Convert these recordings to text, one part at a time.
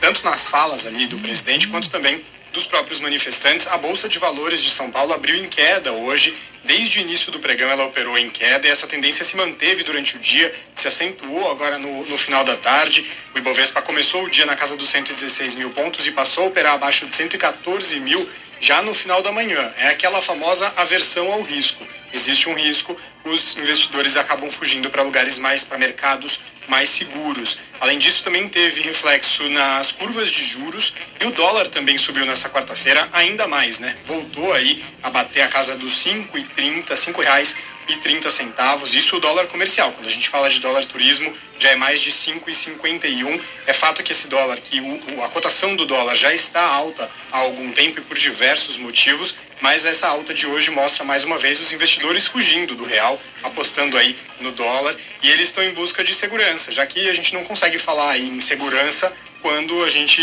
tanto nas falas ali do presidente quanto também dos próprios manifestantes, a Bolsa de Valores de São Paulo abriu em queda hoje. Desde o início do pregão, ela operou em queda e essa tendência se manteve durante o dia, se acentuou agora no, no final da tarde. O Ibovespa começou o dia na casa dos 116 mil pontos e passou a operar abaixo de 114 mil já no final da manhã. É aquela famosa aversão ao risco. Existe um risco, os investidores acabam fugindo para lugares mais, para mercados mais seguros. Além disso, também teve reflexo nas curvas de juros e o dólar também subiu nessa quarta-feira ainda mais, né? Voltou aí a bater a casa dos 5,30, R$ reais e 30 centavos. Isso o dólar comercial. Quando a gente fala de dólar turismo, já é mais de 5,51. É fato que esse dólar, que o, a cotação do dólar já está alta há algum tempo e por diversos motivos, mas essa alta de hoje mostra mais uma vez os investidores fugindo do real, apostando aí no dólar, e eles estão em busca de segurança, já que a gente não consegue falar em segurança quando a gente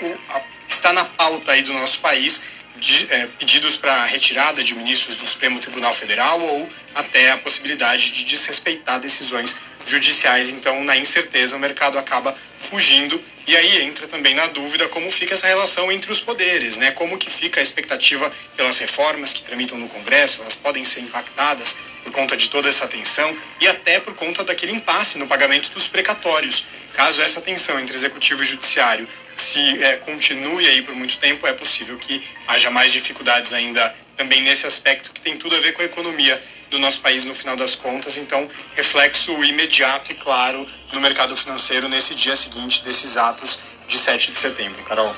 o, a, está na pauta aí do nosso país de, é, pedidos para retirada de ministros do Supremo Tribunal Federal ou até a possibilidade de desrespeitar decisões judiciais. Então, na incerteza, o mercado acaba fugindo. E aí entra também na dúvida como fica essa relação entre os poderes, né? Como que fica a expectativa pelas reformas que tramitam no Congresso, elas podem ser impactadas por conta de toda essa tensão e até por conta daquele impasse no pagamento dos precatórios. Caso essa tensão entre executivo e judiciário se é, continue aí por muito tempo, é possível que haja mais dificuldades ainda também nesse aspecto que tem tudo a ver com a economia do nosso país no final das contas. Então, reflexo imediato e claro no mercado financeiro nesse dia seguinte desses atos de 7 de setembro. Carol.